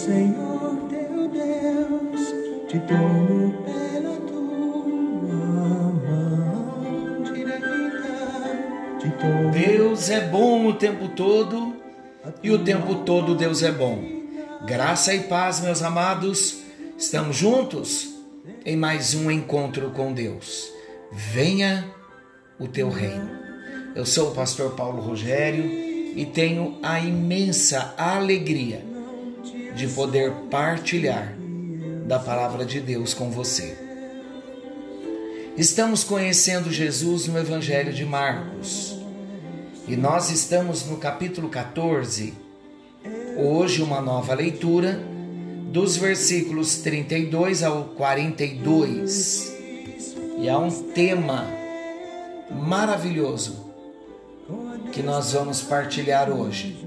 Senhor teu Deus, te tomo pela tua mão direita. Deus é bom o tempo todo e o tempo todo Deus é bom. Graça e paz, meus amados, estamos juntos em mais um encontro com Deus. Venha o teu reino. Eu sou o pastor Paulo Rogério e tenho a imensa alegria de poder partilhar da palavra de Deus com você. Estamos conhecendo Jesus no Evangelho de Marcos e nós estamos no capítulo 14. Hoje, uma nova leitura dos versículos 32 ao 42. E há um tema maravilhoso que nós vamos partilhar hoje.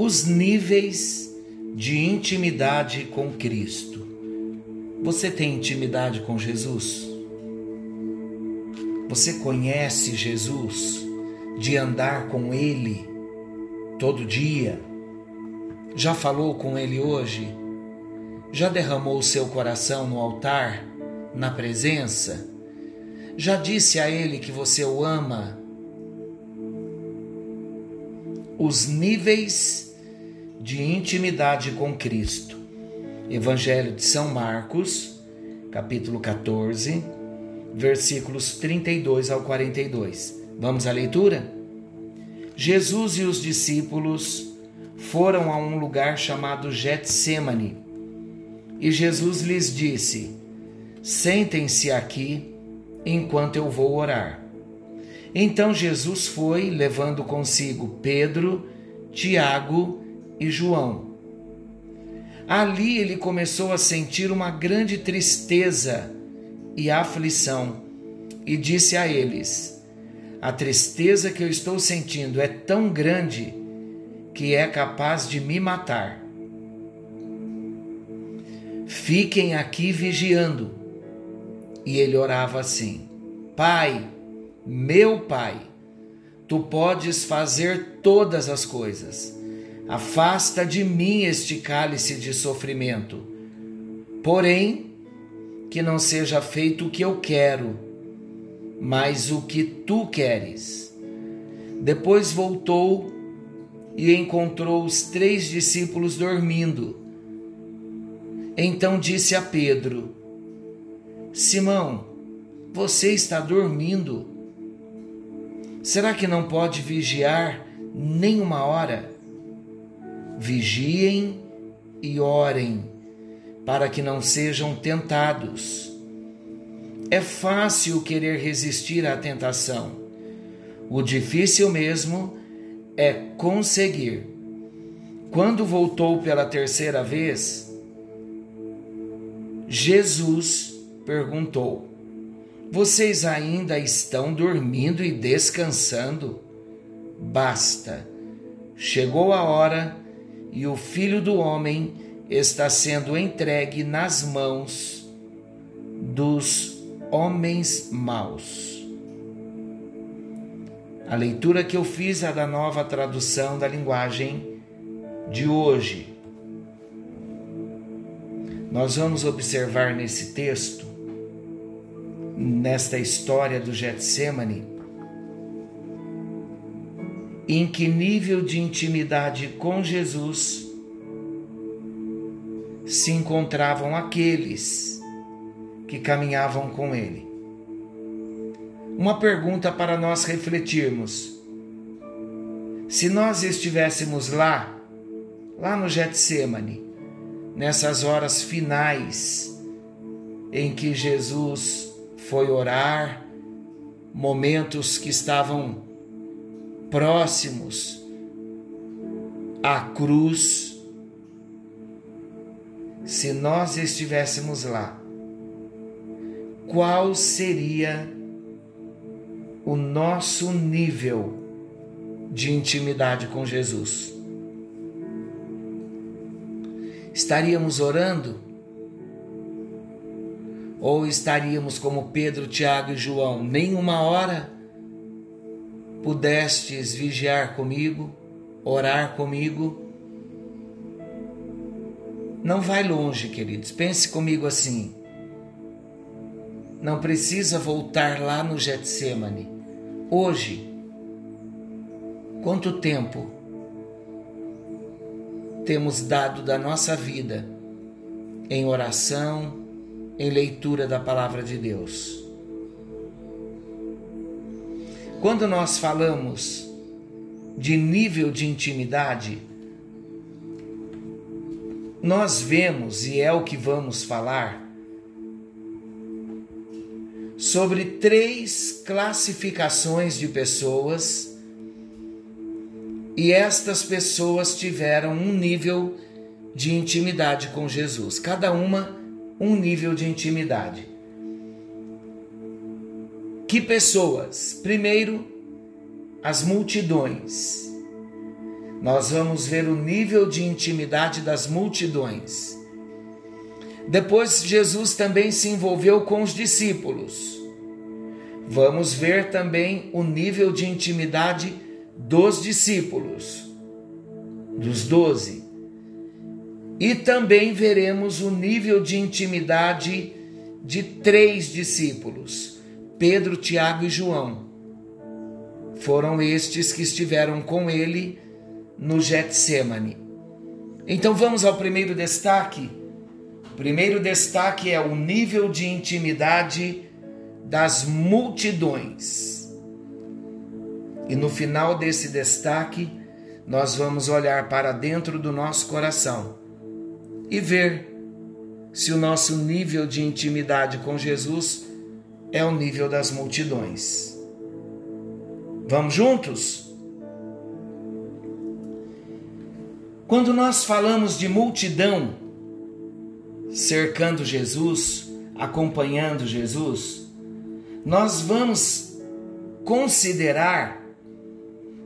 Os níveis de intimidade com Cristo. Você tem intimidade com Jesus? Você conhece Jesus de andar com Ele todo dia? Já falou com Ele hoje? Já derramou o seu coração no altar, na presença? Já disse a Ele que você o ama? Os níveis de intimidade com Cristo. Evangelho de São Marcos, capítulo 14, versículos 32 ao 42. Vamos à leitura? Jesus e os discípulos foram a um lugar chamado Getsemane. E Jesus lhes disse: Sentem-se aqui enquanto eu vou orar. Então Jesus foi, levando consigo Pedro, Tiago e João. Ali ele começou a sentir uma grande tristeza e aflição, e disse a eles: A tristeza que eu estou sentindo é tão grande que é capaz de me matar. Fiquem aqui vigiando. E ele orava assim: Pai, meu Pai, tu podes fazer todas as coisas. Afasta de mim este cálice de sofrimento. Porém, que não seja feito o que eu quero, mas o que tu queres. Depois voltou e encontrou os três discípulos dormindo. Então disse a Pedro: Simão, você está dormindo? Será que não pode vigiar nem uma hora? Vigiem e orem, para que não sejam tentados. É fácil querer resistir à tentação. O difícil mesmo é conseguir. Quando voltou pela terceira vez, Jesus perguntou: Vocês ainda estão dormindo e descansando? Basta. Chegou a hora e o filho do homem está sendo entregue nas mãos dos homens maus. A leitura que eu fiz é da nova tradução da linguagem de hoje. Nós vamos observar nesse texto, nesta história do Getsemane, em que nível de intimidade com Jesus se encontravam aqueles que caminhavam com ele. Uma pergunta para nós refletirmos. Se nós estivéssemos lá, lá no Getsemane, nessas horas finais em que Jesus foi orar, momentos que estavam próximos à cruz, se nós estivéssemos lá, qual seria o nosso nível de intimidade com Jesus? Estaríamos orando? Ou estaríamos como Pedro, Tiago e João, nem uma hora pudestes vigiar comigo, orar comigo? não vai longe, queridos. Pense comigo assim. Não precisa voltar lá no Getsemane. Hoje, quanto tempo temos dado da nossa vida em oração, em leitura da palavra de Deus? Quando nós falamos de nível de intimidade, nós vemos, e é o que vamos falar, sobre três classificações de pessoas, e estas pessoas tiveram um nível de intimidade com Jesus, cada uma um nível de intimidade. Que pessoas? Primeiro, as multidões. Nós vamos ver o nível de intimidade das multidões. Depois, Jesus também se envolveu com os discípulos. Vamos ver também o nível de intimidade dos discípulos, dos doze. E também veremos o nível de intimidade de três discípulos Pedro, Tiago e João. Foram estes que estiveram com ele no Getsemane. Então vamos ao primeiro destaque. O primeiro destaque é o nível de intimidade das multidões. E no final desse destaque, nós vamos olhar para dentro do nosso coração e ver se o nosso nível de intimidade com Jesus é o nível das multidões. Vamos juntos? Quando nós falamos de multidão cercando Jesus, acompanhando Jesus, nós vamos considerar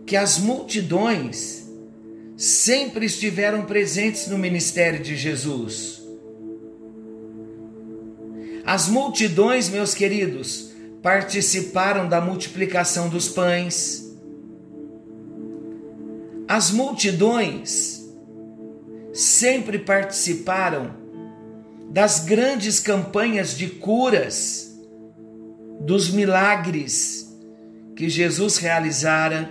que as multidões sempre estiveram presentes no ministério de Jesus. As multidões, meus queridos, participaram da multiplicação dos pães. As multidões sempre participaram das grandes campanhas de curas, dos milagres que Jesus realizara.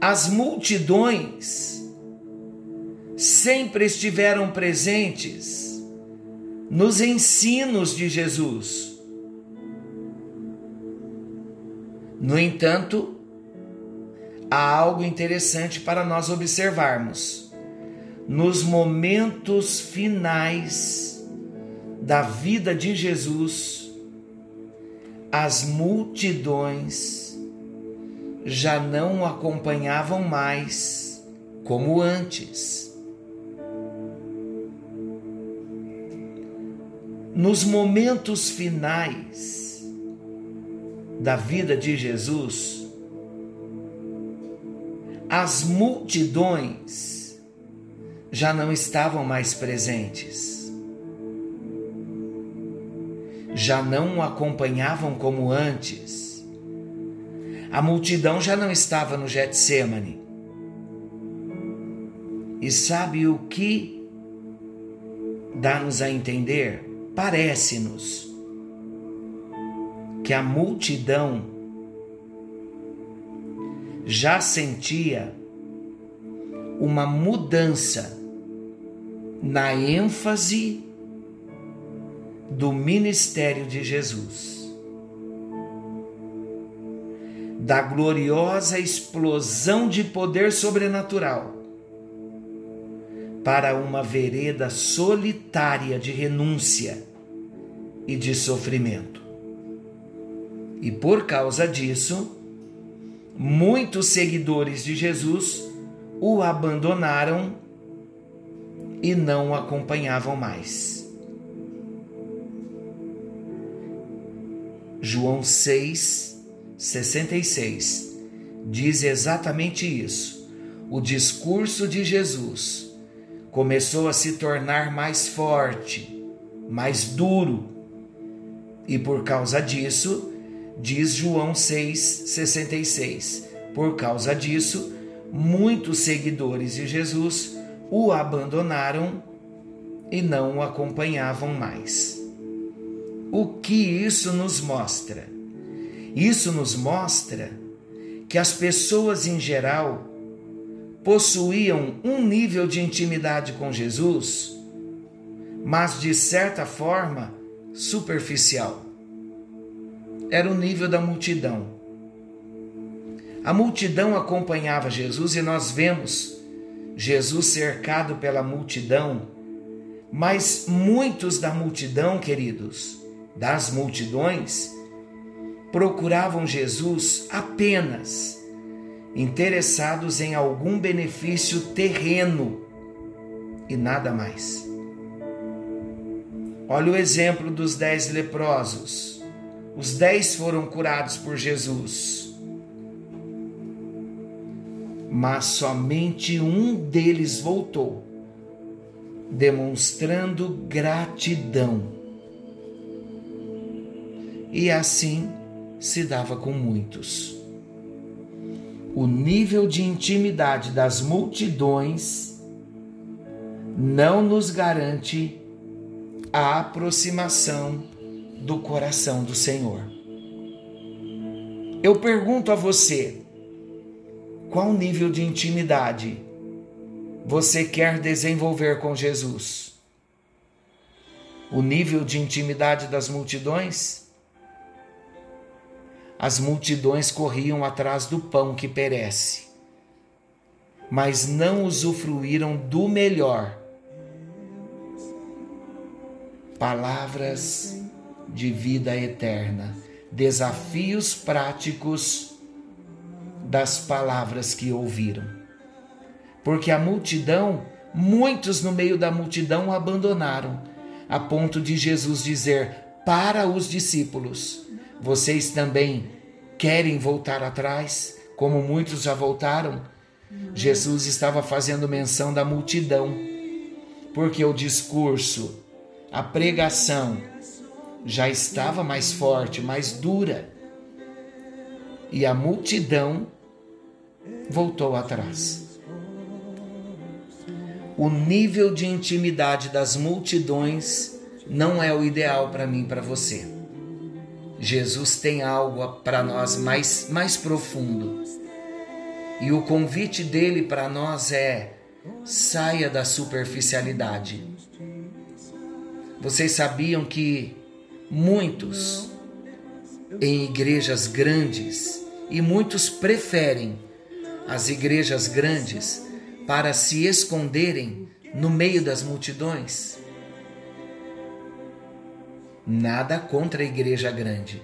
As multidões sempre estiveram presentes nos ensinos de Jesus. No entanto, há algo interessante para nós observarmos. Nos momentos finais da vida de Jesus, as multidões já não o acompanhavam mais como antes. Nos momentos finais da vida de Jesus, as multidões já não estavam mais presentes, já não o acompanhavam como antes. A multidão já não estava no Getsemane. E sabe o que dá-nos a entender? Parece-nos que a multidão já sentia uma mudança na ênfase do ministério de Jesus, da gloriosa explosão de poder sobrenatural para uma vereda solitária de renúncia e de sofrimento. E por causa disso, muitos seguidores de Jesus o abandonaram e não o acompanhavam mais. João 6, 66 diz exatamente isso. O discurso de Jesus começou a se tornar mais forte, mais duro. E por causa disso, diz João 6,66, por causa disso, muitos seguidores de Jesus o abandonaram e não o acompanhavam mais. O que isso nos mostra? Isso nos mostra que as pessoas em geral possuíam um nível de intimidade com Jesus, mas de certa forma superficial. Era o nível da multidão. A multidão acompanhava Jesus e nós vemos Jesus cercado pela multidão, mas muitos da multidão, queridos, das multidões, procuravam Jesus apenas interessados em algum benefício terreno e nada mais. Olha o exemplo dos dez leprosos. Os dez foram curados por Jesus, mas somente um deles voltou, demonstrando gratidão. E assim se dava com muitos. O nível de intimidade das multidões não nos garante a aproximação do coração do Senhor. Eu pergunto a você: qual nível de intimidade você quer desenvolver com Jesus? O nível de intimidade das multidões? As multidões corriam atrás do pão que perece, mas não usufruíram do melhor. Palavras de vida eterna, desafios práticos das palavras que ouviram. Porque a multidão, muitos no meio da multidão abandonaram, a ponto de Jesus dizer para os discípulos: vocês também querem voltar atrás, como muitos já voltaram? Jesus estava fazendo menção da multidão, porque o discurso, a pregação já estava mais forte, mais dura. E a multidão voltou atrás. O nível de intimidade das multidões não é o ideal para mim, para você. Jesus tem algo para nós mais, mais profundo. E o convite dele para nós é: saia da superficialidade. Vocês sabiam que muitos em igrejas grandes, e muitos preferem as igrejas grandes para se esconderem no meio das multidões? Nada contra a igreja grande.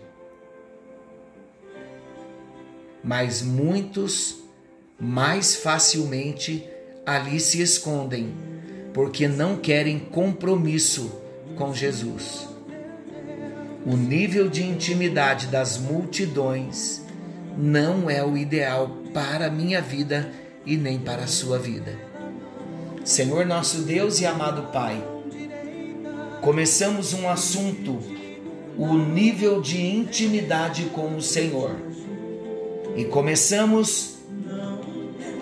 Mas muitos mais facilmente ali se escondem, porque não querem compromisso com Jesus. O nível de intimidade das multidões não é o ideal para a minha vida e nem para a sua vida. Senhor nosso Deus e amado Pai, começamos um assunto, o nível de intimidade com o Senhor. E começamos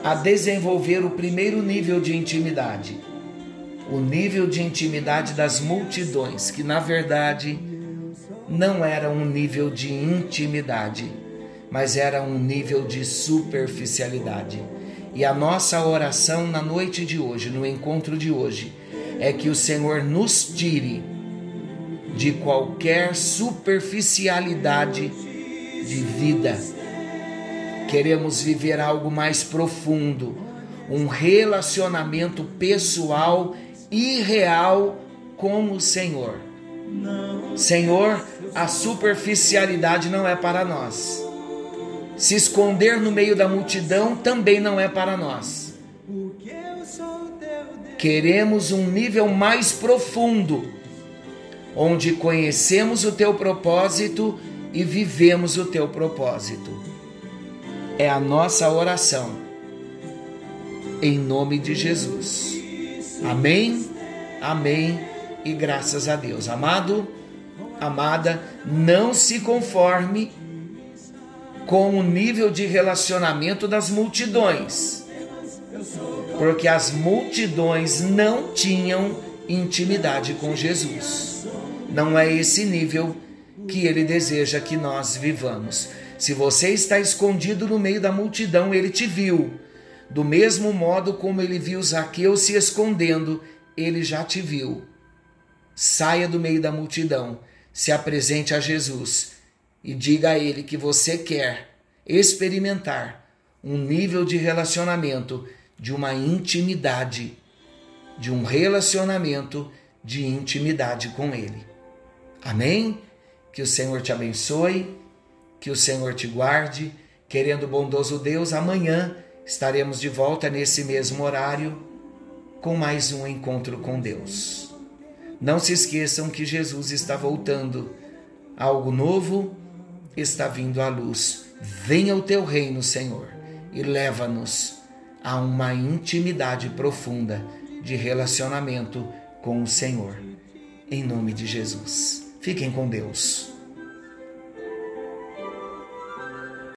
a desenvolver o primeiro nível de intimidade, o nível de intimidade das multidões, que na verdade não era um nível de intimidade, mas era um nível de superficialidade. E a nossa oração na noite de hoje, no encontro de hoje, é que o Senhor nos tire de qualquer superficialidade de vida. Queremos viver algo mais profundo, um relacionamento pessoal e real com o Senhor. Senhor, a superficialidade não é para nós. Se esconder no meio da multidão também não é para nós. Queremos um nível mais profundo, onde conhecemos o teu propósito e vivemos o teu propósito. É a nossa oração. Em nome de Jesus. Amém, amém e graças a Deus. Amado, amada, não se conforme com o nível de relacionamento das multidões porque as multidões não tinham intimidade com Jesus. Não é esse nível que ele deseja que nós vivamos. Se você está escondido no meio da multidão, ele te viu. Do mesmo modo como ele viu Zaqueu se escondendo, ele já te viu. Saia do meio da multidão, se apresente a Jesus e diga a ele que você quer experimentar um nível de relacionamento, de uma intimidade, de um relacionamento de intimidade com ele. Amém? Que o Senhor te abençoe, que o Senhor te guarde. Querendo bondoso Deus, amanhã estaremos de volta nesse mesmo horário com mais um encontro com Deus. Não se esqueçam que Jesus está voltando. Algo novo está vindo à luz. Venha o teu reino, Senhor, e leva-nos a uma intimidade profunda de relacionamento com o Senhor. Em nome de Jesus. Fiquem com Deus.